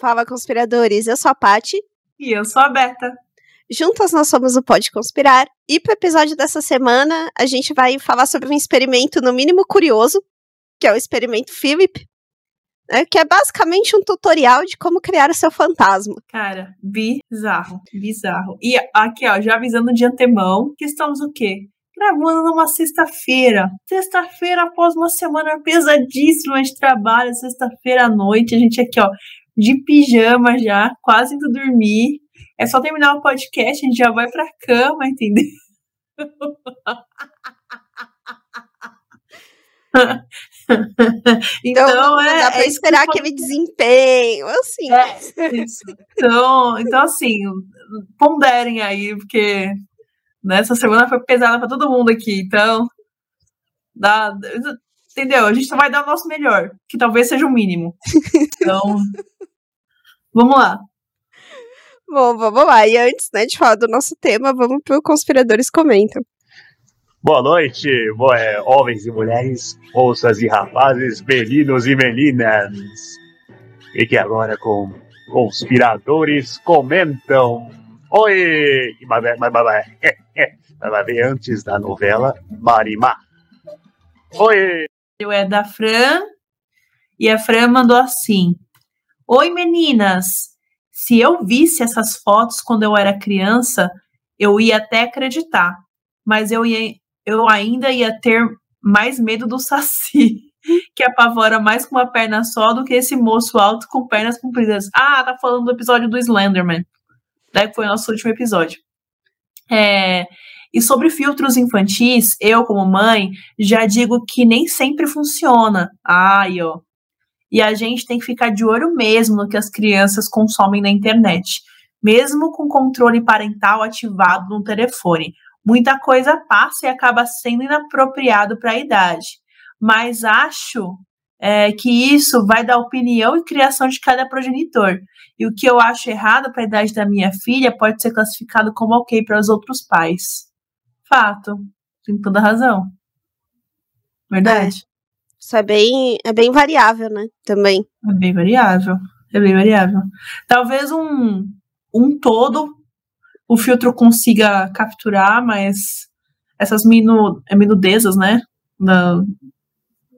Fala, conspiradores. Eu sou a Pati. E eu sou a Beta. Juntas nós somos o Pode Conspirar. E pro episódio dessa semana, a gente vai falar sobre um experimento, no mínimo curioso, que é o experimento Philip, né, que é basicamente um tutorial de como criar o seu fantasma. Cara, bizarro, bizarro. E aqui, ó, já avisando de antemão que estamos o quê? Gravando numa sexta-feira. Sexta-feira após uma semana pesadíssima de trabalho, sexta-feira à noite, a gente aqui, ó, de pijama já, quase indo dormir. É só terminar o podcast, a gente já vai pra cama, entendeu? então, então é, dá pra é esperar aquele desempenho, assim. É, isso. Então, então, assim, ponderem aí, porque nessa semana foi pesada para todo mundo aqui, então dá, entendeu? A gente vai dar o nosso melhor, que talvez seja o mínimo. Então, vamos lá. Bom, vamos lá. E antes né, de falar do nosso tema, vamos para o Conspiradores Comentam. Boa noite, boa, homens e mulheres, moças e rapazes, meninos e meninas. E que agora com Conspiradores Comentam. Oi! Mas, mas, mas, vai ver antes da novela Marimar. Oi! Eu é da Fran e a Fran mandou assim: Oi meninas, se eu visse essas fotos quando eu era criança, eu ia até acreditar, mas eu, ia, eu ainda ia ter mais medo do Saci, que apavora mais com uma perna só do que esse moço alto com pernas compridas. Ah, tá falando do episódio do Slenderman, que foi o nosso último episódio. É, e sobre filtros infantis, eu, como mãe, já digo que nem sempre funciona. Ai, ó, e a gente tem que ficar de olho mesmo no que as crianças consomem na internet, mesmo com controle parental ativado no telefone. Muita coisa passa e acaba sendo inapropriado para a idade. Mas acho é, que isso vai da opinião e criação de cada progenitor. E o que eu acho errado para a idade da minha filha pode ser classificado como ok para os outros pais. Fato. Tem toda razão. Verdade. Isso é bem, é bem variável, né? Também. É bem variável. É bem variável. Talvez um, um todo o filtro consiga capturar, mas essas minu, é, minudezas, né?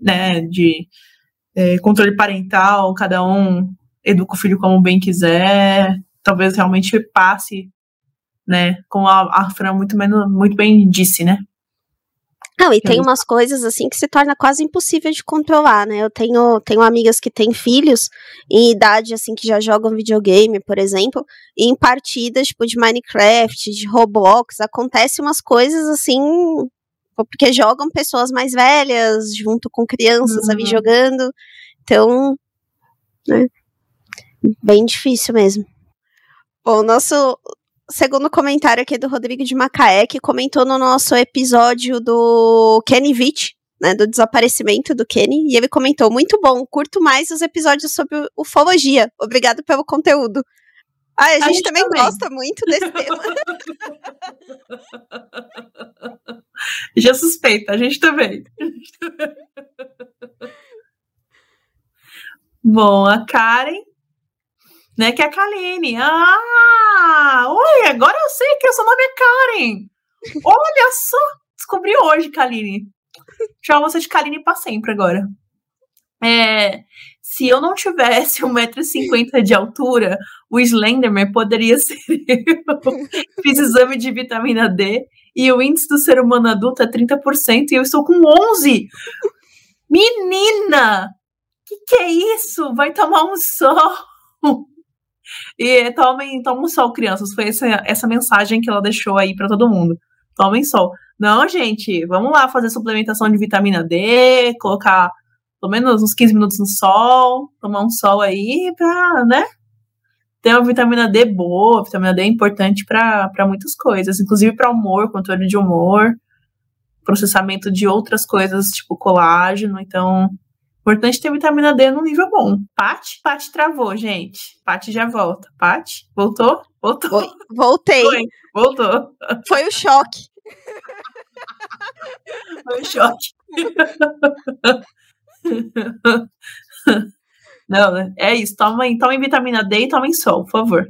Né de é, controle parental, cada um educa o filho como bem quiser, talvez realmente passe, né? Como a, a Fran muito, menos, muito bem disse, né? Não, e tem umas coisas assim que se torna quase impossível de controlar, né? Eu tenho, tenho amigas que têm filhos em idade assim que já jogam videogame, por exemplo, e em partidas tipo de Minecraft, de Roblox, acontece umas coisas assim, porque jogam pessoas mais velhas junto com crianças uhum. ali jogando. Então, né? Bem difícil mesmo. O nosso segundo comentário aqui do Rodrigo de Macaé, que comentou no nosso episódio do Kenny Vitt, né, do desaparecimento do Kenny, e ele comentou, muito bom, curto mais os episódios sobre ufologia, obrigado pelo conteúdo. Ah, a, a gente, gente, também, também gosta muito desse tema. Já suspeita, a gente também. Bom, a Karen né? Que é a Kaline. Ah! Oi, agora eu sei que o seu nome é Karen. Olha só! Descobri hoje, Kaline. Chama você de Kaline para sempre agora. É, se eu não tivesse 1,50m de altura, o Slenderman poderia ser eu. Fiz exame de vitamina D e o índice do ser humano adulto é 30% e eu estou com 11%. Menina! Que que é isso? Vai tomar um sol. E tomem, tomem sol, crianças. Foi essa, essa mensagem que ela deixou aí para todo mundo. Tomem sol. Não, gente, vamos lá fazer suplementação de vitamina D, colocar pelo menos uns 15 minutos no sol, tomar um sol aí pra, né? Ter uma vitamina D boa. Vitamina D é importante para muitas coisas, inclusive para humor, controle de humor, processamento de outras coisas, tipo colágeno. Então, Importante ter vitamina D num nível bom. Pati? Pati travou, gente. Pati já volta. Pati? Voltou? Voltou. Oi, voltei. Foi, voltou. Foi o choque. Foi o choque. Não, né? é isso. Tomem, tomem vitamina D e tomem sol, por favor.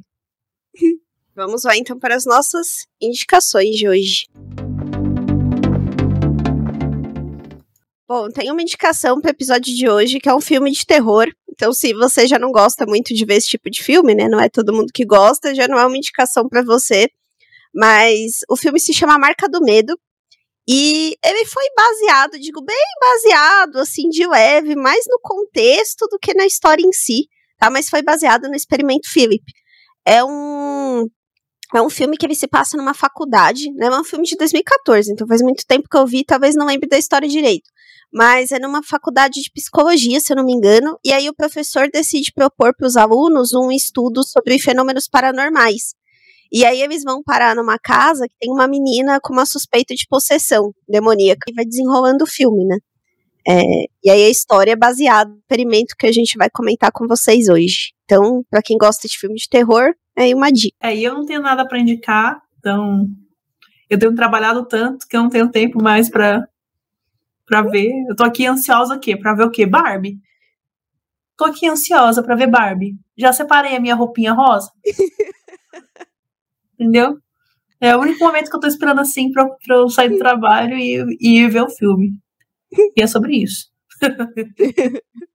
Vamos lá então para as nossas indicações de hoje. Bom, tem uma indicação para o episódio de hoje, que é um filme de terror. Então, se você já não gosta muito de ver esse tipo de filme, né? Não é todo mundo que gosta, já não é uma indicação para você. Mas o filme se chama Marca do Medo. E ele foi baseado, digo bem baseado, assim, de leve, mais no contexto do que na história em si, tá? Mas foi baseado no experimento Philip. É um é um filme que ele se passa numa faculdade, né? É um filme de 2014, então faz muito tempo que eu vi, talvez não lembre da história direito. Mas é numa faculdade de psicologia, se eu não me engano, e aí o professor decide propor para os alunos um estudo sobre fenômenos paranormais. E aí eles vão parar numa casa que tem uma menina com uma suspeita de possessão demoníaca e vai desenrolando o filme, né? É, e aí a história é baseada no experimento que a gente vai comentar com vocês hoje. Então, para quem gosta de filme de terror, aí uma dica. É, e eu não tenho nada para indicar, então eu tenho trabalhado tanto que eu não tenho tempo mais para para ver. Eu tô aqui ansiosa aqui para ver o quê? Barbie. Tô aqui ansiosa para ver Barbie. Já separei a minha roupinha rosa. Entendeu? É o único momento que eu tô esperando assim pra, pra eu sair do trabalho e, e ir ver o filme. E é sobre isso.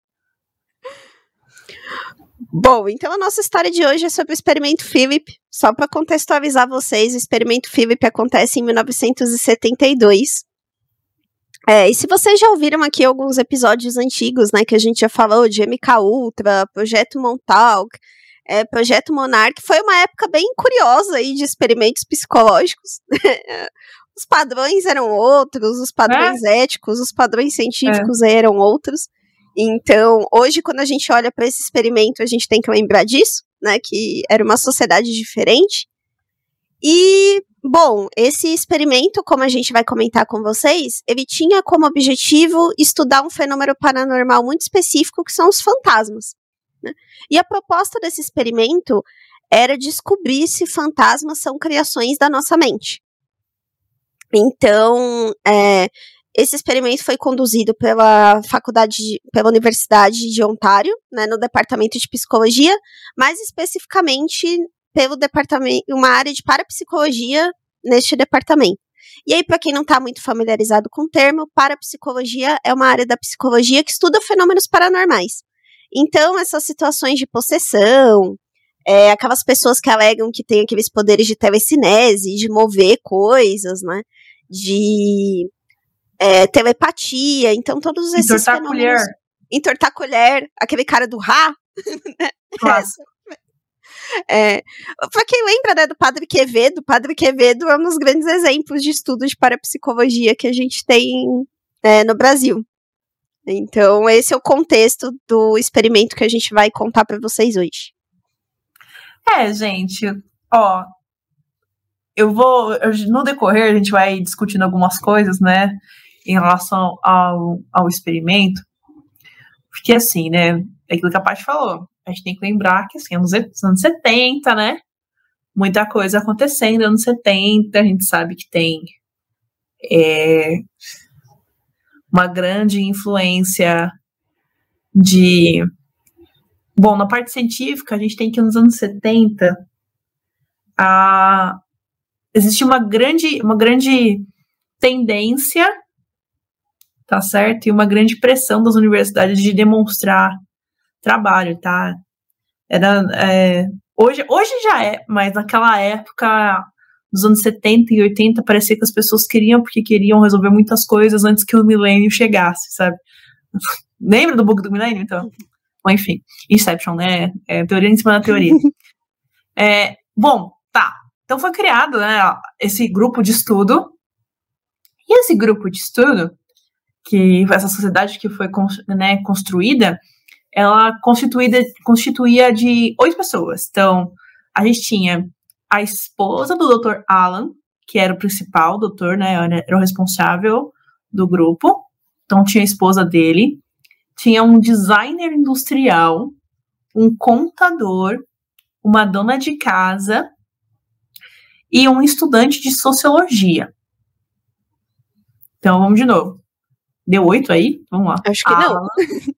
Bom, então a nossa história de hoje é sobre o experimento Philip. Só para contextualizar vocês, o experimento Philip acontece em 1972. É, e se vocês já ouviram aqui alguns episódios antigos, né, que a gente já falou de MK Ultra, Projeto Montauk, é, Projeto Monarch, foi uma época bem curiosa aí de experimentos psicológicos. os padrões eram outros, os padrões é? éticos, os padrões científicos é. eram outros. Então, hoje, quando a gente olha para esse experimento, a gente tem que lembrar disso, né? Que era uma sociedade diferente. E, bom, esse experimento, como a gente vai comentar com vocês, ele tinha como objetivo estudar um fenômeno paranormal muito específico, que são os fantasmas. Né? E a proposta desse experimento era descobrir se fantasmas são criações da nossa mente. Então, é, esse experimento foi conduzido pela faculdade, pela Universidade de Ontário, né, no departamento de psicologia, mais especificamente pelo departamento, uma área de parapsicologia neste departamento. E aí, para quem não está muito familiarizado com o termo, parapsicologia é uma área da psicologia que estuda fenômenos paranormais. Então, essas situações de possessão, é, aquelas pessoas que alegam que têm aqueles poderes de telecinese, de mover coisas, né? De é, telepatia, então todos esses Entortar fenômenos... colher. Entortar colher, aquele cara do Rá. Claro. É, pra quem lembra né, do Padre Quevedo, o Padre Quevedo é um dos grandes exemplos de estudos de parapsicologia que a gente tem é, no Brasil. Então, esse é o contexto do experimento que a gente vai contar para vocês hoje. É, gente, ó, eu vou, no decorrer, a gente vai discutindo algumas coisas, né? Em relação ao, ao experimento, porque assim, né, é aquilo que a Paty falou, a gente tem que lembrar que assim, anos, anos 70, né, muita coisa acontecendo, anos 70, a gente sabe que tem é, uma grande influência de Bom, na parte científica, a gente tem que nos anos 70 a, existe uma grande, uma grande tendência tá certo? E uma grande pressão das universidades de demonstrar trabalho, tá? Era, é, hoje, hoje já é, mas naquela época, nos anos 70 e 80, parecia que as pessoas queriam porque queriam resolver muitas coisas antes que o milênio chegasse, sabe? Lembra do bug do milênio, então? Bom, enfim, Inception, né? É, teoria em cima da teoria. é, bom, tá. Então foi criado né, esse grupo de estudo. E esse grupo de estudo, que essa sociedade que foi né, construída, ela constituída, constituía de oito pessoas. Então, a gente tinha a esposa do Dr. Alan, que era o principal doutor, né, era o responsável do grupo. Então, tinha a esposa dele. tinha um designer industrial, um contador, uma dona de casa e um estudante de sociologia. Então vamos de novo. Deu oito aí? Vamos lá. Acho que Alan. não.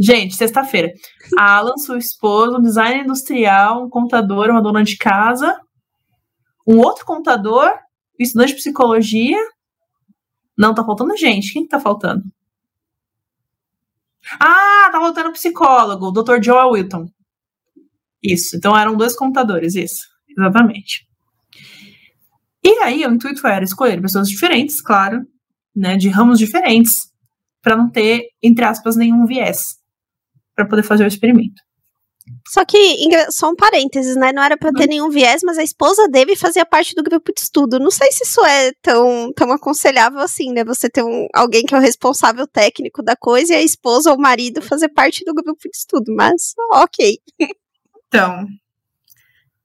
Gente, sexta-feira. Alan, sua esposa, um designer industrial, um contador, uma dona de casa, um outro contador, um estudante de psicologia. Não, tá faltando gente. Quem que tá faltando? Ah, tá faltando um psicólogo, o Dr. Joel Wilton. Isso, então eram dois contadores, isso. Exatamente. E aí, o intuito era escolher pessoas diferentes, claro, né, de ramos diferentes, para não ter, entre aspas, nenhum viés, para poder fazer o experimento. Só que, só um parênteses, né? Não era para ter uhum. nenhum viés, mas a esposa dele fazia parte do grupo de estudo. Não sei se isso é tão, tão aconselhável assim, né? Você ter um, alguém que é o responsável técnico da coisa e a esposa ou o marido fazer parte do grupo de estudo, mas ok. Então.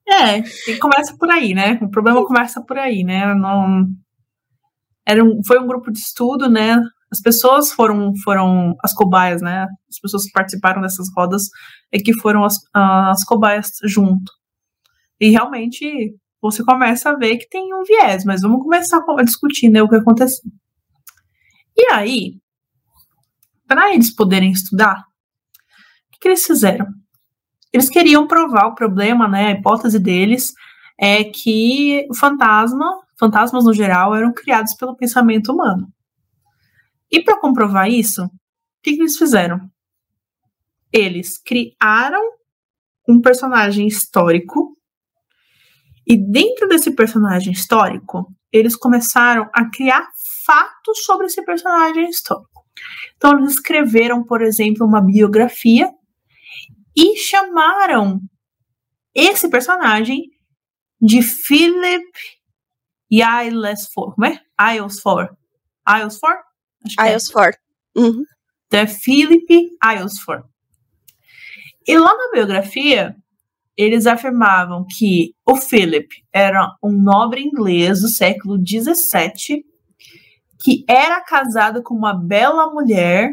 É, começa por aí, né? O problema começa por aí, né? Não, era um, foi um grupo de estudo, né? As pessoas foram, foram as cobaias, né? As pessoas que participaram dessas rodas é que foram as, as cobaias junto. E realmente você começa a ver que tem um viés, mas vamos começar a discutir né, o que aconteceu. E aí, para eles poderem estudar, o que, que eles fizeram? Eles queriam provar o problema, né? A hipótese deles é que o fantasma, fantasmas no geral, eram criados pelo pensamento humano. E para comprovar isso, o que, que eles fizeram? Eles criaram um personagem histórico e dentro desse personagem histórico, eles começaram a criar fatos sobre esse personagem histórico. Então, eles escreveram, por exemplo, uma biografia e chamaram esse personagem de Philip Aylesford. Como é? Aylesford. Aylesford? Aylesford. É. Uhum. Então é Philip Aylesford. E lá na biografia, eles afirmavam que o Philip era um nobre inglês do século XVII que era casado com uma bela mulher,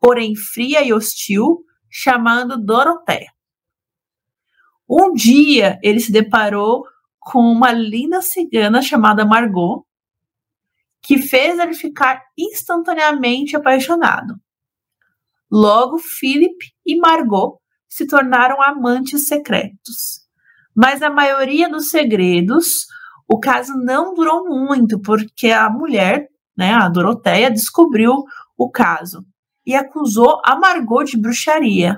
porém fria e hostil, chamando Doroteia. Um dia ele se deparou com uma linda cigana chamada Margot, que fez ele ficar instantaneamente apaixonado. Logo, Philip e Margot se tornaram amantes secretos. Mas a maioria dos segredos, o caso não durou muito, porque a mulher, né, a Doroteia, descobriu o caso e acusou a Margot de bruxaria.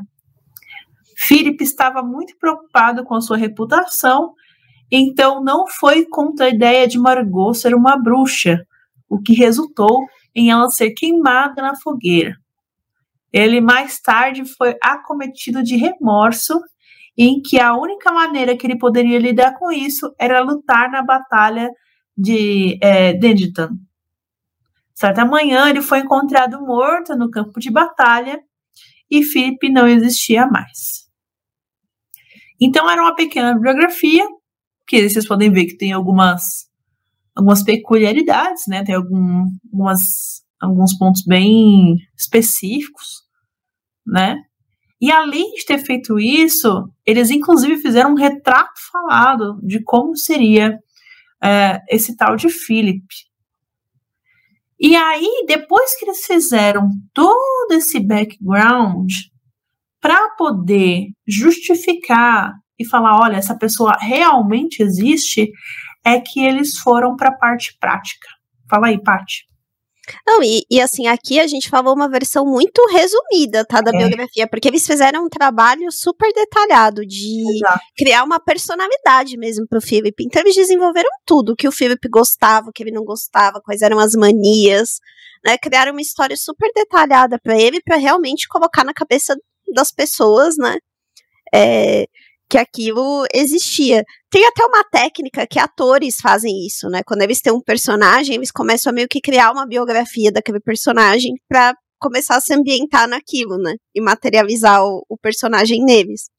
Philip estava muito preocupado com sua reputação, então não foi contra a ideia de Margot ser uma bruxa, o que resultou em ela ser queimada na fogueira. Ele mais tarde foi acometido de remorso, em que a única maneira que ele poderia lidar com isso era lutar na batalha de é, Denditon. Certa manhã, ele foi encontrado morto no campo de batalha e Philip não existia mais. Então, era uma pequena biografia, que vocês podem ver que tem algumas, algumas peculiaridades, né? Tem algum, algumas, alguns pontos bem específicos, né? E além de ter feito isso, eles inclusive fizeram um retrato falado de como seria é, esse tal de Philip. E aí, depois que eles fizeram todo esse background, para poder justificar e falar, olha, essa pessoa realmente existe, é que eles foram para a parte prática. Fala aí, Paty. Não, e, e, assim, aqui a gente falou uma versão muito resumida, tá, da é. biografia, porque eles fizeram um trabalho super detalhado de Exato. criar uma personalidade mesmo pro Philip. Então eles desenvolveram tudo, o que o Philip gostava, o que ele não gostava, quais eram as manias, né, criaram uma história super detalhada para ele, para realmente colocar na cabeça das pessoas, né? É, que aquilo existia. Tem até uma técnica que atores fazem isso, né? Quando eles têm um personagem, eles começam a meio que criar uma biografia daquele personagem para começar a se ambientar naquilo, né? E materializar o, o, personagem neles.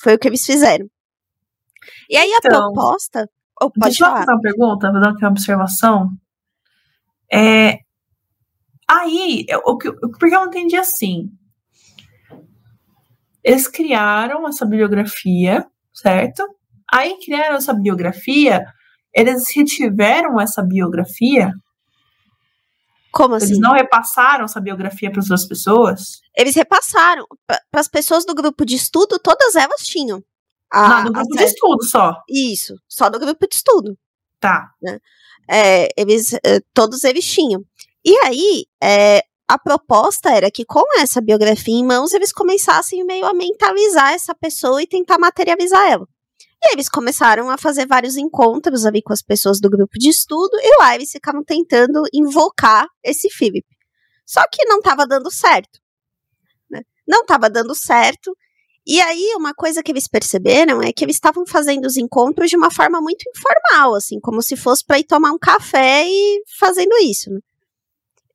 Foi o que eles fizeram. E aí então, a proposta. Oh, pode deixa falar. eu fazer uma pergunta, vou dar aqui uma observação. É, Aí, eu, o que, porque eu entendi assim. Eles criaram essa bibliografia, certo? Aí criaram essa biografia, eles retiveram essa biografia. Como assim? Eles não repassaram essa biografia para outras pessoas? Eles repassaram. Para as pessoas do grupo de estudo, todas elas tinham. A, não, do grupo de estudo só. Isso, só do grupo de estudo. Tá. Né? É, eles, eh, todos eles tinham. E aí, é, a proposta era que com essa biografia em mãos, eles começassem meio a mentalizar essa pessoa e tentar materializar ela. E eles começaram a fazer vários encontros ali com as pessoas do grupo de estudo, e lá eles ficavam tentando invocar esse Philip. Só que não estava dando certo. Né? Não estava dando certo. E aí, uma coisa que eles perceberam é que eles estavam fazendo os encontros de uma forma muito informal, assim, como se fosse para ir tomar um café e fazendo isso. Né?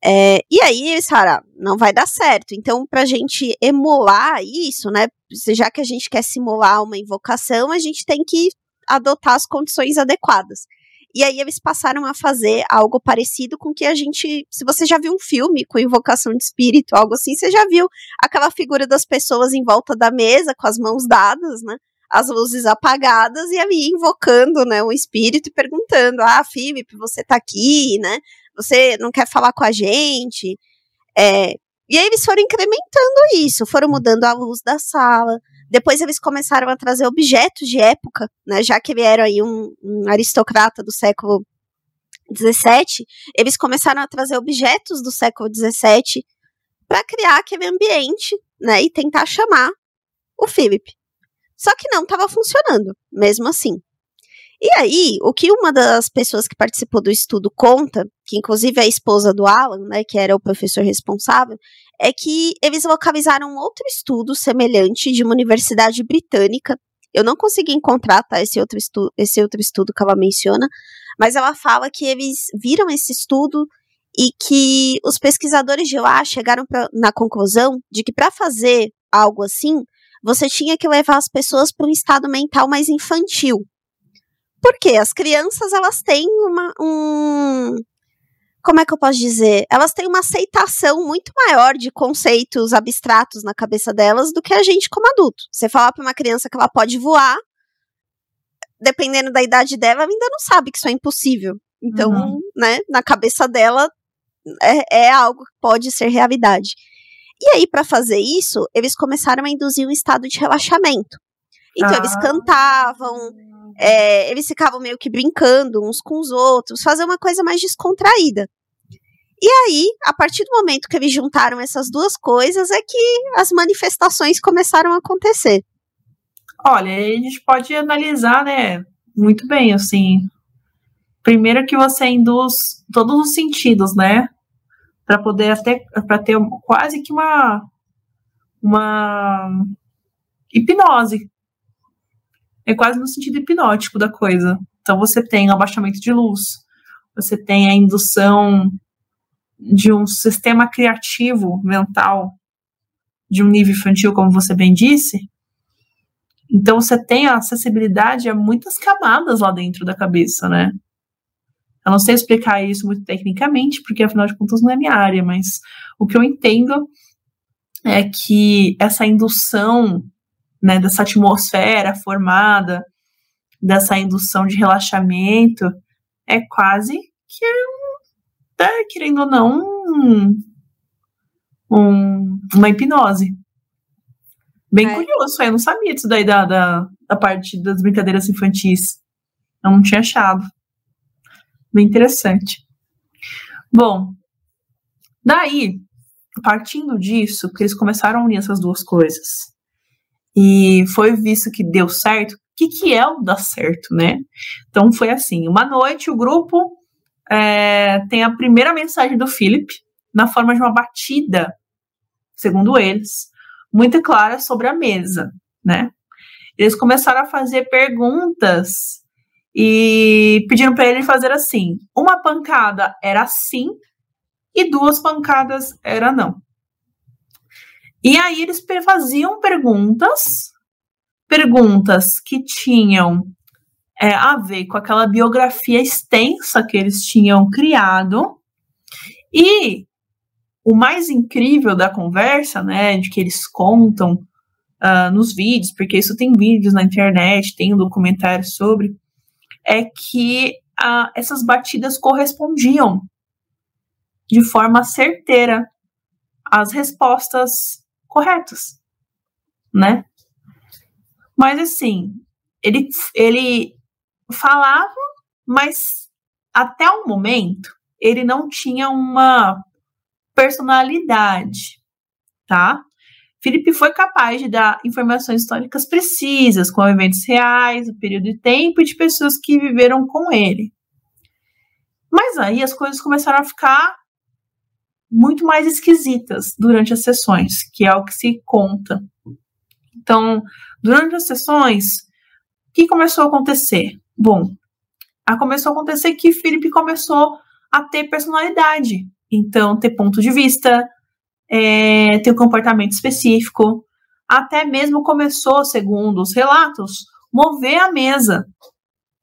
É, e aí ah, não vai dar certo. Então, para a gente emular isso, né? Já que a gente quer simular uma invocação, a gente tem que adotar as condições adequadas. E aí eles passaram a fazer algo parecido com que a gente. Se você já viu um filme com invocação de espírito, algo assim, você já viu aquela figura das pessoas em volta da mesa, com as mãos dadas, né? As luzes apagadas, e ali invocando, né, o espírito e perguntando: Ah, Felipe, você tá aqui, né? Você não quer falar com a gente? É, e aí eles foram incrementando isso, foram mudando a luz da sala. Depois eles começaram a trazer objetos de época, né? Já que ele era aí um, um aristocrata do século XVII, eles começaram a trazer objetos do século XVII para criar aquele ambiente, né? E tentar chamar o Philip. Só que não estava funcionando, mesmo assim. E aí, o que uma das pessoas que participou do estudo conta, que inclusive é a esposa do Alan, né, que era o professor responsável, é que eles localizaram outro estudo semelhante de uma universidade britânica. Eu não consegui encontrar tá, esse, outro estudo, esse outro estudo que ela menciona, mas ela fala que eles viram esse estudo e que os pesquisadores de lá chegaram pra, na conclusão de que para fazer algo assim, você tinha que levar as pessoas para um estado mental mais infantil. Porque as crianças, elas têm uma, um, como é que eu posso dizer? Elas têm uma aceitação muito maior de conceitos abstratos na cabeça delas do que a gente como adulto. Você falar para uma criança que ela pode voar, dependendo da idade dela, ela ainda não sabe que isso é impossível. Então, uhum. né, na cabeça dela é, é algo que pode ser realidade. E aí, para fazer isso, eles começaram a induzir um estado de relaxamento. Então, ah. eles cantavam, é, eles ficavam meio que brincando uns com os outros, fazer uma coisa mais descontraída. E aí, a partir do momento que eles juntaram essas duas coisas, é que as manifestações começaram a acontecer. Olha, a gente pode analisar, né, muito bem, assim. Primeiro que você induz todos os sentidos, né, para poder até para ter quase que uma uma hipnose é quase no sentido hipnótico da coisa. Então você tem o abaixamento de luz, você tem a indução de um sistema criativo mental de um nível infantil, como você bem disse. Então você tem a acessibilidade a muitas camadas lá dentro da cabeça, né? Eu não sei explicar isso muito tecnicamente, porque afinal de contas não é minha área, mas o que eu entendo é que essa indução né, dessa atmosfera formada, dessa indução de relaxamento, é quase que, tá, querendo ou não, um, um, uma hipnose. Bem é. curioso, eu não sabia disso daí da, da, da parte das brincadeiras infantis. Eu não tinha achado. Bem interessante. Bom, daí, partindo disso, que eles começaram a unir essas duas coisas, e foi visto que deu certo. O que, que é o dar certo, né? Então foi assim: uma noite o grupo é, tem a primeira mensagem do Philip na forma de uma batida, segundo eles, muito clara sobre a mesa, né? Eles começaram a fazer perguntas e pediram para ele fazer assim: uma pancada era sim e duas pancadas era não. E aí eles faziam perguntas, perguntas que tinham é, a ver com aquela biografia extensa que eles tinham criado, e o mais incrível da conversa, né, de que eles contam uh, nos vídeos, porque isso tem vídeos na internet, tem um documentário sobre, é que uh, essas batidas correspondiam de forma certeira às respostas corretas, né? Mas assim, ele, ele falava, mas até o momento ele não tinha uma personalidade, tá? Felipe foi capaz de dar informações históricas precisas, com eventos reais, o período de tempo e de pessoas que viveram com ele. Mas aí as coisas começaram a ficar muito mais esquisitas durante as sessões, que é o que se conta. Então, durante as sessões, o que começou a acontecer? Bom, começou a acontecer que Felipe começou a ter personalidade. Então, ter ponto de vista, é, ter um comportamento específico. Até mesmo começou, segundo os relatos, mover a mesa.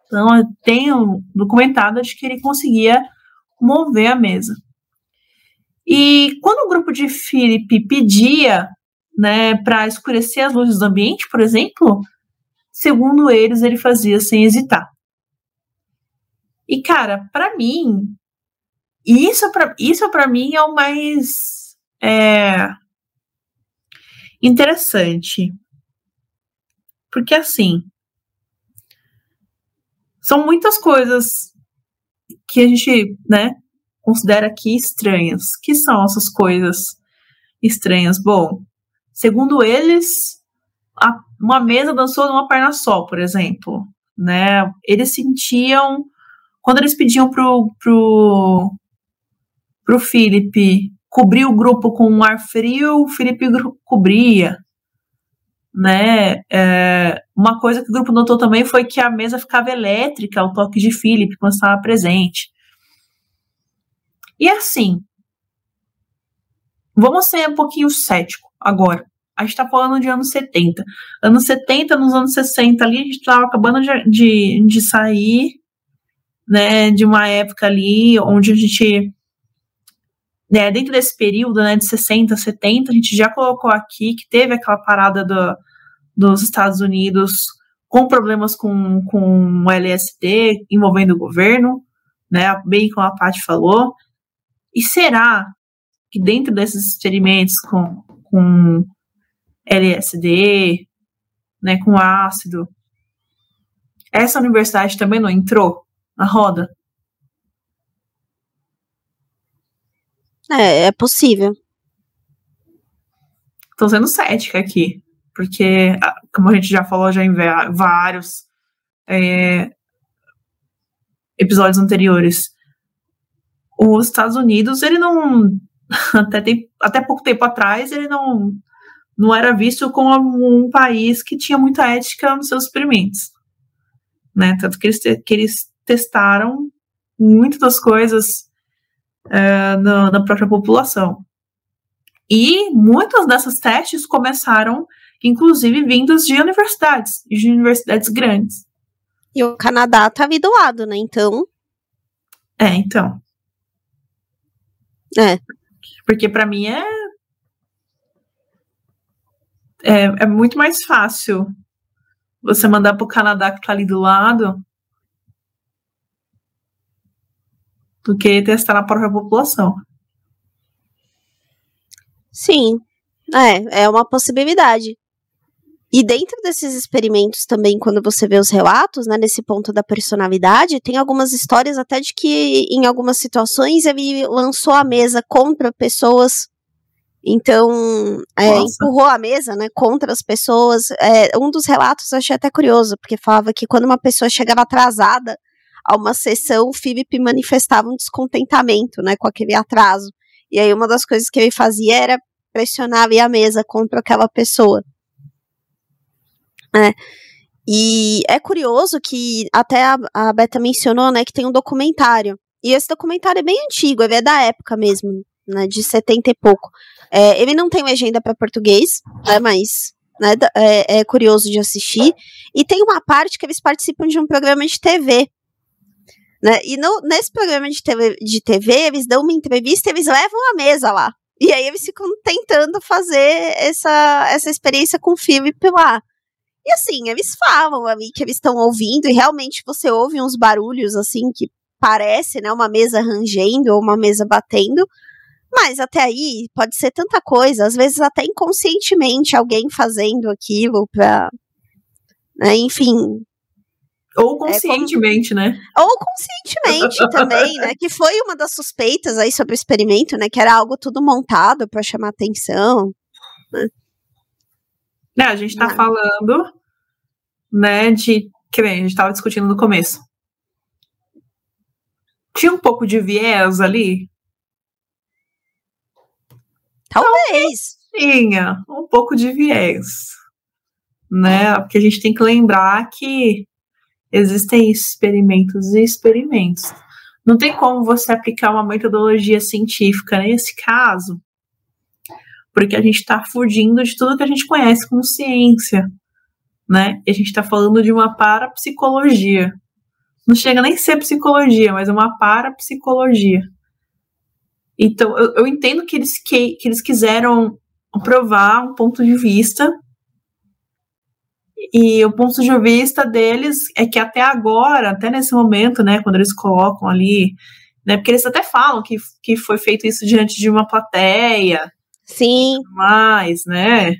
Então, tem um documentado de que ele conseguia mover a mesa. E quando o grupo de Felipe pedia né, para escurecer as luzes do ambiente, por exemplo, segundo eles, ele fazia sem hesitar. E, cara, para mim, isso para isso para mim é o mais é, interessante. Porque, assim, são muitas coisas que a gente, né, considera aqui estranhas. Que são essas coisas estranhas? Bom, segundo eles, a, uma mesa dançou numa perna só, por exemplo. Né? Eles sentiam. Quando eles pediam pro, pro, pro Felipe cobrir o grupo com um ar frio, o Felipe cobria. Né? É, uma coisa que o grupo notou também foi que a mesa ficava elétrica ao toque de Felipe quando estava presente. E assim, vamos ser um pouquinho cético agora. A gente está falando de anos 70. Anos 70, nos anos 60 ali, a gente estava acabando de, de, de sair né, de uma época ali onde a gente, né, dentro desse período né, de 60, 70, a gente já colocou aqui que teve aquela parada do, dos Estados Unidos com problemas com, com o LSD envolvendo o governo, né, bem como a Paty falou, e será que dentro desses experimentos com, com LSD, né, com ácido, essa universidade também não entrou na roda? É, é possível. Estou sendo cética aqui, porque, como a gente já falou já em vários é, episódios anteriores, os Estados Unidos, ele não. Até, tem, até pouco tempo atrás, ele não, não era visto como um país que tinha muita ética nos seus experimentos. Né? Tanto que eles, que eles testaram muitas das coisas é, na, na própria população. E muitas dessas testes começaram, inclusive, vindas de universidades, de universidades grandes. E o Canadá tá ali do lado, né? Então. É, então. É. Porque para mim é, é. É muito mais fácil você mandar pro Canadá que tá ali do lado do que testar na própria população. Sim, é, é uma possibilidade. E dentro desses experimentos também, quando você vê os relatos, né, nesse ponto da personalidade, tem algumas histórias até de que em algumas situações ele lançou a mesa contra pessoas. Então, é, empurrou a mesa, né, contra as pessoas. É, um dos relatos eu achei até curioso, porque falava que quando uma pessoa chegava atrasada a uma sessão, o Philip manifestava um descontentamento, né, com aquele atraso. E aí uma das coisas que ele fazia era pressionar a mesa contra aquela pessoa. É. E é curioso que até a, a Beta mencionou, né, que tem um documentário. E esse documentário é bem antigo, é da época mesmo, né, de 70 e pouco. É, ele não tem legenda para português, né, mas né, é, é, curioso de assistir. E tem uma parte que eles participam de um programa de TV. Né, e no, nesse programa de TV, de TV, eles dão uma entrevista e eles levam a mesa lá. E aí eles ficam tentando fazer essa, essa experiência com o Philip lá. E assim, eles falam ali que eles estão ouvindo, e realmente você ouve uns barulhos assim que parece, né, uma mesa rangendo ou uma mesa batendo. Mas até aí pode ser tanta coisa, às vezes até inconscientemente alguém fazendo aquilo pra. Né, enfim. Ou conscientemente, é como... né? Ou conscientemente também, né? Que foi uma das suspeitas aí sobre o experimento, né? Que era algo tudo montado para chamar atenção. Né? É, a gente tá Não. falando, né, de. Que bem, a gente tava discutindo no começo. Tinha um pouco de viés ali? Talvez. Tinha um pouco de viés. Né? Porque a gente tem que lembrar que existem experimentos e experimentos. Não tem como você aplicar uma metodologia científica nesse caso, porque a gente está fugindo de tudo que a gente conhece como ciência, né? E a gente está falando de uma parapsicologia. Não chega nem a ser psicologia, mas é uma parapsicologia. Então, eu, eu entendo que eles, que, que eles quiseram provar um ponto de vista. E o ponto de vista deles é que até agora, até nesse momento, né, quando eles colocam ali, né, porque eles até falam que, que foi feito isso diante de uma plateia. Sim. Mais, né?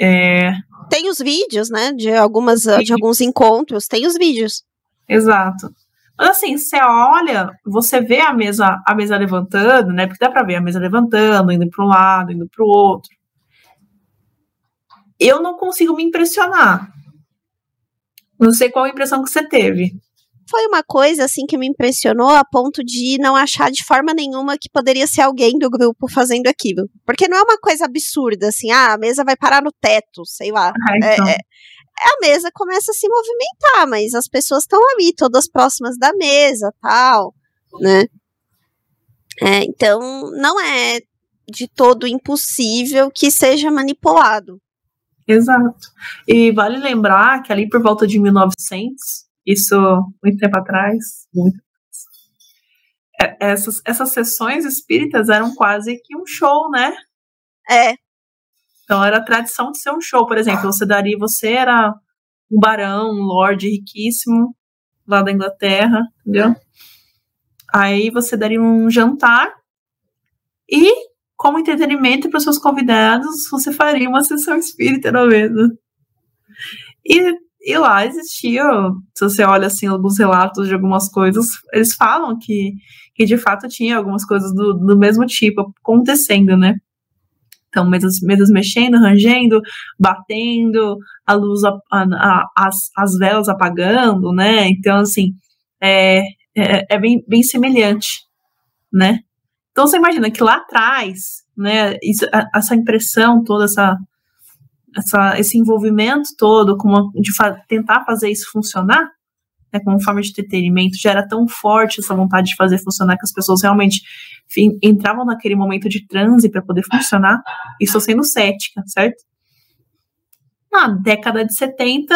É... Tem os vídeos, né, de algumas, Sim. de alguns encontros, tem os vídeos. Exato. Mas assim, você olha, você vê a mesa, a mesa levantando, né? Porque dá para ver a mesa levantando, indo para um lado, indo para o outro. Eu não consigo me impressionar. Não sei qual a impressão que você teve. Foi uma coisa assim que me impressionou a ponto de não achar de forma nenhuma que poderia ser alguém do grupo fazendo aquilo. Porque não é uma coisa absurda, assim, ah, a mesa vai parar no teto, sei lá. Ah, então. é, é, a mesa começa a se movimentar, mas as pessoas estão ali, todas próximas da mesa, tal, né? É, então, não é de todo impossível que seja manipulado. Exato. E vale lembrar que ali por volta de 1900, isso muito tempo atrás, muito é, essas, essas sessões espíritas eram quase que um show, né? É, então era a tradição de ser um show, por exemplo, você daria, você era um barão, um lord riquíssimo lá da Inglaterra, entendeu? Aí você daria um jantar e, como entretenimento para os seus convidados, você faria uma sessão espírita na mesa. E, e lá existia, se você olha assim alguns relatos de algumas coisas, eles falam que, que de fato tinha algumas coisas do, do mesmo tipo acontecendo, né? Então, mesas, mesas mexendo, rangendo, batendo, a luz, a, a, as, as velas apagando, né? Então, assim, é, é, é, bem, bem semelhante, né? Então, você imagina que lá atrás, né, isso, essa impressão toda, essa, essa, esse envolvimento todo, como de fa tentar fazer isso funcionar, né, como forma de entretenimento, já era tão forte essa vontade de fazer funcionar que as pessoas realmente entravam naquele momento de transe para poder funcionar. Estou sendo cética, certo? Na década de 70,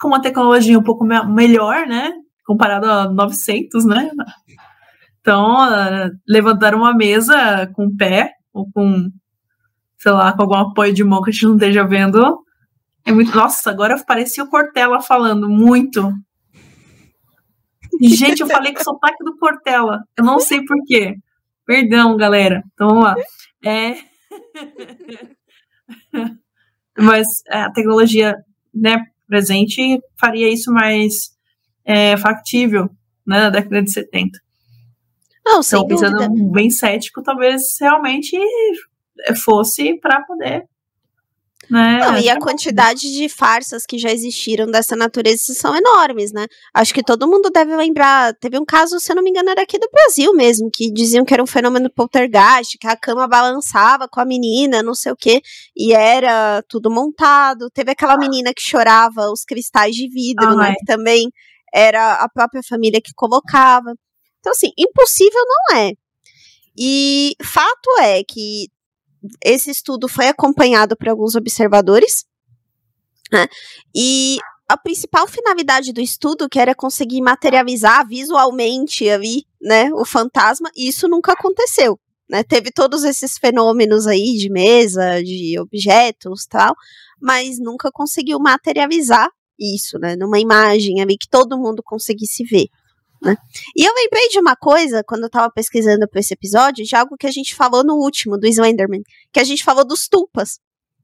com uma tecnologia um pouco me melhor, né, comparado a 900, né? Então, uh, levantaram uma mesa com o pé, ou com, sei lá, com algum apoio de mão que a gente não esteja vendo. É muito. Nossa, agora parecia o Cortella falando muito. Gente, eu falei com o sotaque do Portela. Eu não sei porquê. Perdão, galera. Então vamos lá. É... Mas é, a tecnologia né, presente faria isso mais é, factível né, na década de 70. Não, então, pensando dúvida. bem cético, talvez realmente fosse para poder né? Não, e a quantidade de farsas que já existiram dessa natureza são enormes, né? Acho que todo mundo deve lembrar. Teve um caso, se eu não me engano, era aqui do Brasil mesmo, que diziam que era um fenômeno poltergeist, que a cama balançava com a menina, não sei o quê, e era tudo montado. Teve aquela menina que chorava os cristais de vidro, ah, né? É. Que também era a própria família que colocava. Então, assim, impossível não é. E fato é que esse estudo foi acompanhado por alguns observadores, né? E a principal finalidade do estudo, que era conseguir materializar visualmente ali, né, o fantasma, isso nunca aconteceu. né? Teve todos esses fenômenos aí de mesa, de objetos tal, mas nunca conseguiu materializar isso, né? Numa imagem ali que todo mundo conseguisse ver. Né? E eu lembrei de uma coisa, quando eu tava pesquisando para esse episódio, de algo que a gente falou no último, do Slenderman, que a gente falou dos tupas.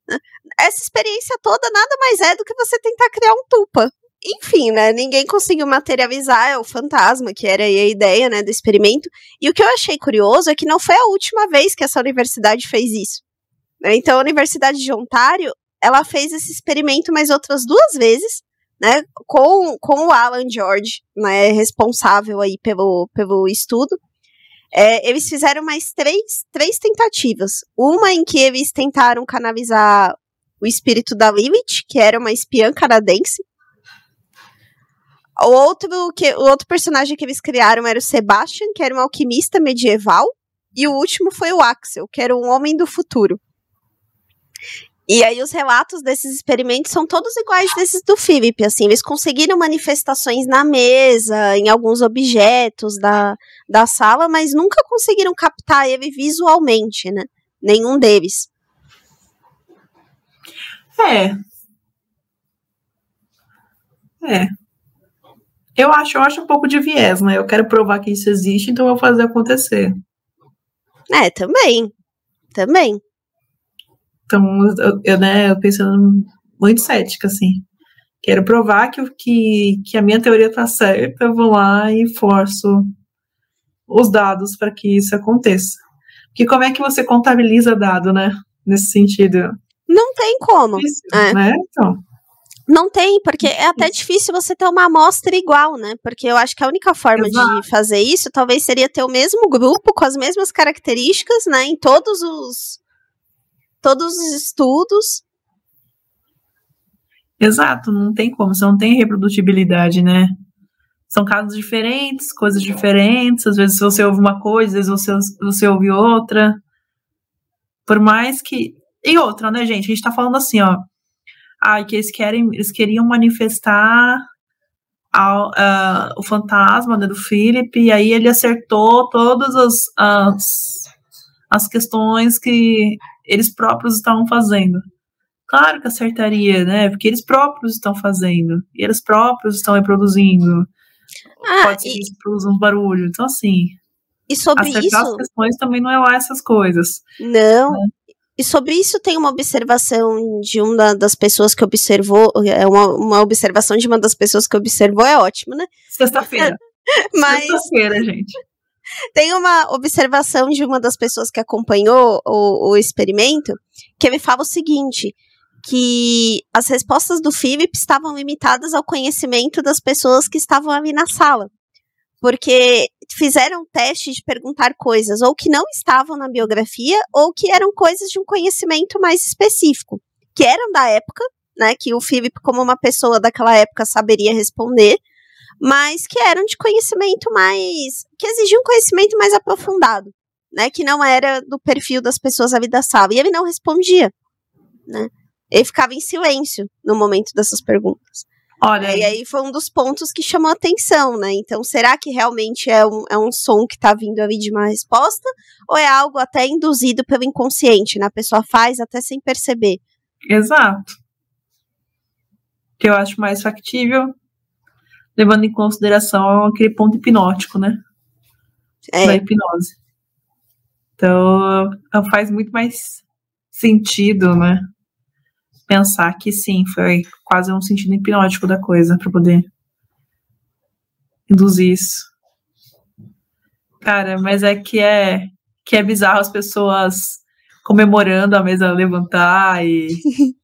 Né? Essa experiência toda nada mais é do que você tentar criar um tupa. Enfim, né? Ninguém conseguiu materializar o fantasma, que era a ideia, né, do experimento. E o que eu achei curioso é que não foi a última vez que essa universidade fez isso. Né? Então, a Universidade de Ontário, ela fez esse experimento mais outras duas vezes, né, com, com o Alan George, né, responsável aí pelo, pelo estudo. É, eles fizeram mais três, três tentativas. Uma em que eles tentaram canalizar o espírito da Lilith, que era uma espiã canadense, o outro, que, o outro personagem que eles criaram era o Sebastian, que era um alquimista medieval. E o último foi o Axel, que era um homem do futuro. E aí os relatos desses experimentos são todos iguais desses do Philip, assim, eles conseguiram manifestações na mesa, em alguns objetos da, da sala, mas nunca conseguiram captar ele visualmente, né? Nenhum deles. É. É. Eu acho, eu acho um pouco de viés, né? Eu quero provar que isso existe, então eu vou fazer acontecer. É, também. Também. Então, eu, eu né, eu pensando muito cética, assim. Quero provar que, que, que a minha teoria tá certa, eu vou lá e forço os dados para que isso aconteça. Porque como é que você contabiliza dado, né? Nesse sentido. Não tem como. É. né? Então. Não tem, porque é até difícil você ter uma amostra igual, né? Porque eu acho que a única forma Exato. de fazer isso talvez seria ter o mesmo grupo com as mesmas características, né? Em todos os todos os estudos. Exato, não tem como, você não tem reprodutibilidade, né? São casos diferentes, coisas diferentes, às vezes você ouve uma coisa, às vezes você, você ouve outra. Por mais que. E outra, né, gente? A gente tá falando assim, ó ah, que eles querem, eles queriam manifestar ao, uh, o fantasma né, do Philip, e aí ele acertou todas as, as, as questões que eles próprios estavam fazendo. Claro que acertaria, né? Porque eles próprios estão fazendo, e eles próprios estão reproduzindo. Ah, Pode ser e... que eles produzam barulho. Então, assim. E sobre acertar isso. as questões também não é lá essas coisas. Não. Né? E sobre isso tem uma observação de uma das pessoas que observou, é uma, uma observação de uma das pessoas que observou é ótimo, né? Sexta-feira. Mas Sexta-feira, gente. Tem uma observação de uma das pessoas que acompanhou o, o experimento que ele fala o seguinte: que as respostas do Philip estavam limitadas ao conhecimento das pessoas que estavam ali na sala porque fizeram teste de perguntar coisas ou que não estavam na biografia ou que eram coisas de um conhecimento mais específico, que eram da época, né, que o Philip como uma pessoa daquela época saberia responder, mas que eram de conhecimento mais que exigiam conhecimento mais aprofundado, né, que não era do perfil das pessoas da sala, e ele não respondia, né? Ele ficava em silêncio no momento dessas perguntas. Olha. E aí foi um dos pontos que chamou atenção, né? Então, será que realmente é um, é um som que tá vindo ali de uma resposta? Ou é algo até induzido pelo inconsciente, né? A pessoa faz até sem perceber. Exato. Que eu acho mais factível, levando em consideração aquele ponto hipnótico, né? É. Da hipnose. Então, faz muito mais sentido, né? pensar que sim, foi quase um sentido hipnótico da coisa para poder induzir isso. Cara, mas é que é que é bizarro as pessoas comemorando a mesa levantar e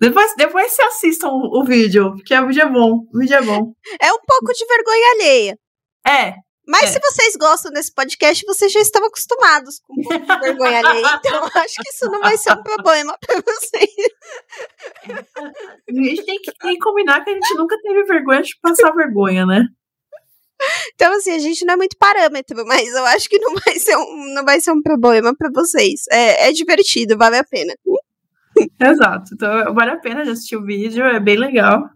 depois, depois se assistam o, o vídeo, porque o vídeo é bom, o vídeo é bom. É um pouco de vergonha alheia. É, mas é. se vocês gostam desse podcast, vocês já estão acostumados com um pouco de vergonha alheia. Então, acho que isso não vai ser um problema para vocês. A gente tem que, tem que combinar que a gente nunca teve vergonha de passar vergonha, né? Então, assim, a gente não é muito parâmetro, mas eu acho que não vai ser um, não vai ser um problema para vocês. É, é divertido, vale a pena. Exato. Então, vale a pena de assistir o vídeo, é bem legal.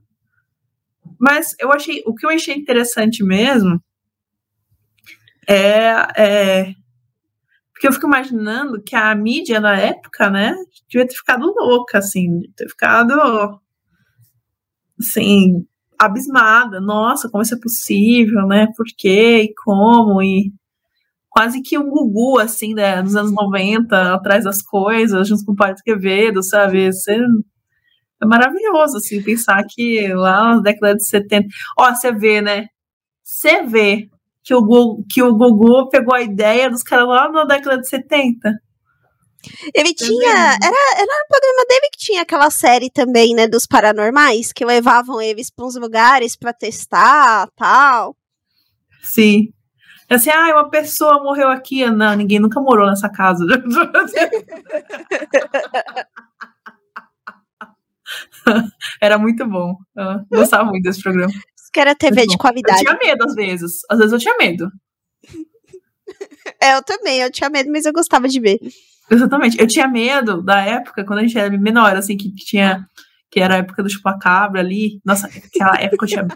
Mas eu achei, o que eu achei interessante mesmo é, é Porque eu fico imaginando que a mídia na época, né, devia ter ficado louca, assim, ter ficado, assim, abismada. Nossa, como isso é possível, né? Por quê e como? E quase que um Gugu, assim, né, dos anos 90, atrás das coisas, junto com o Padre Quevedo, sabe? Você, é maravilhoso, assim, pensar que lá na década de 70. Ó, você vê, né? Você vê que o, Gugu, que o Gugu pegou a ideia dos caras lá na década de 70. Ele tinha. Era, era o programa dele que tinha aquela série também, né? Dos paranormais, que levavam eles para uns lugares para testar tal. Sim. Assim, ah, uma pessoa morreu aqui. Não, ninguém nunca morou nessa casa. era muito bom. Eu gostava muito desse programa. Que era TV de qualidade. Eu tinha medo às vezes. Às vezes eu tinha medo. É, eu também, eu tinha medo, mas eu gostava de ver. Exatamente. Eu tinha medo da época, quando a gente era menor, assim, que, que tinha. Que era a época do chupacabra ali. Nossa, aquela época eu tinha.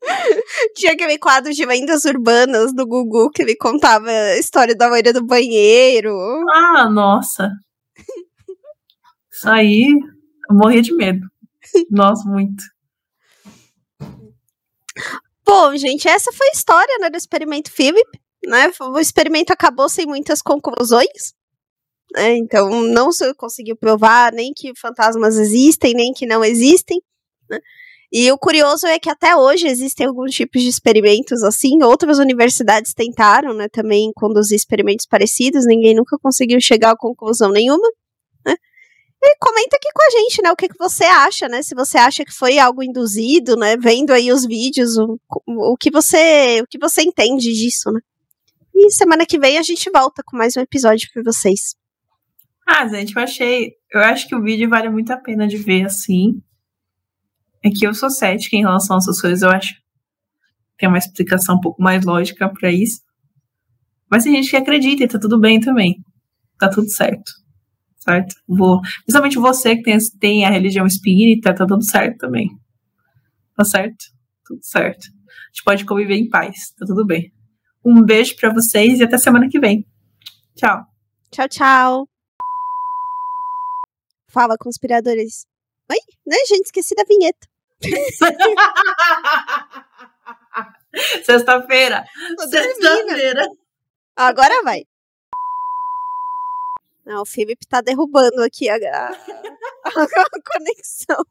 Tinha aquele quadro de lendas urbanas do Gugu que ele contava a história da loira do banheiro. Ah, nossa. Isso aí, eu morria de medo. Nossa, muito. Bom, gente, essa foi a história né, do experimento Philip. Né? O experimento acabou sem muitas conclusões. Né? Então, não se conseguiu provar nem que fantasmas existem, nem que não existem. Né? E o curioso é que até hoje existem alguns tipos de experimentos assim. Outras universidades tentaram, né, também conduzir experimentos parecidos. Ninguém nunca conseguiu chegar a conclusão nenhuma. Né? E comenta aqui com a gente, né, o que, que você acha, né? Se você acha que foi algo induzido, né? Vendo aí os vídeos, o, o que você, o que você entende disso, né? E semana que vem a gente volta com mais um episódio para vocês. Ah, gente, eu achei, eu acho que o vídeo vale muito a pena de ver assim. É que eu sou cética em relação a essas coisas, eu acho. Tem uma explicação um pouco mais lógica para isso. Mas tem gente que acredita e tá tudo bem também. Tá tudo certo. Certo? Vou, principalmente você que tem, tem a religião espírita, tá tudo certo também. Tá certo? Tudo certo. A gente pode conviver em paz, tá tudo bem. Um beijo para vocês e até semana que vem. Tchau. Tchau, tchau. Fala, conspiradores. Oi, né, gente? Esqueci da vinheta. Sexta-feira. Sexta-feira. Agora vai. Não, o Felipe tá derrubando aqui a, a, a conexão.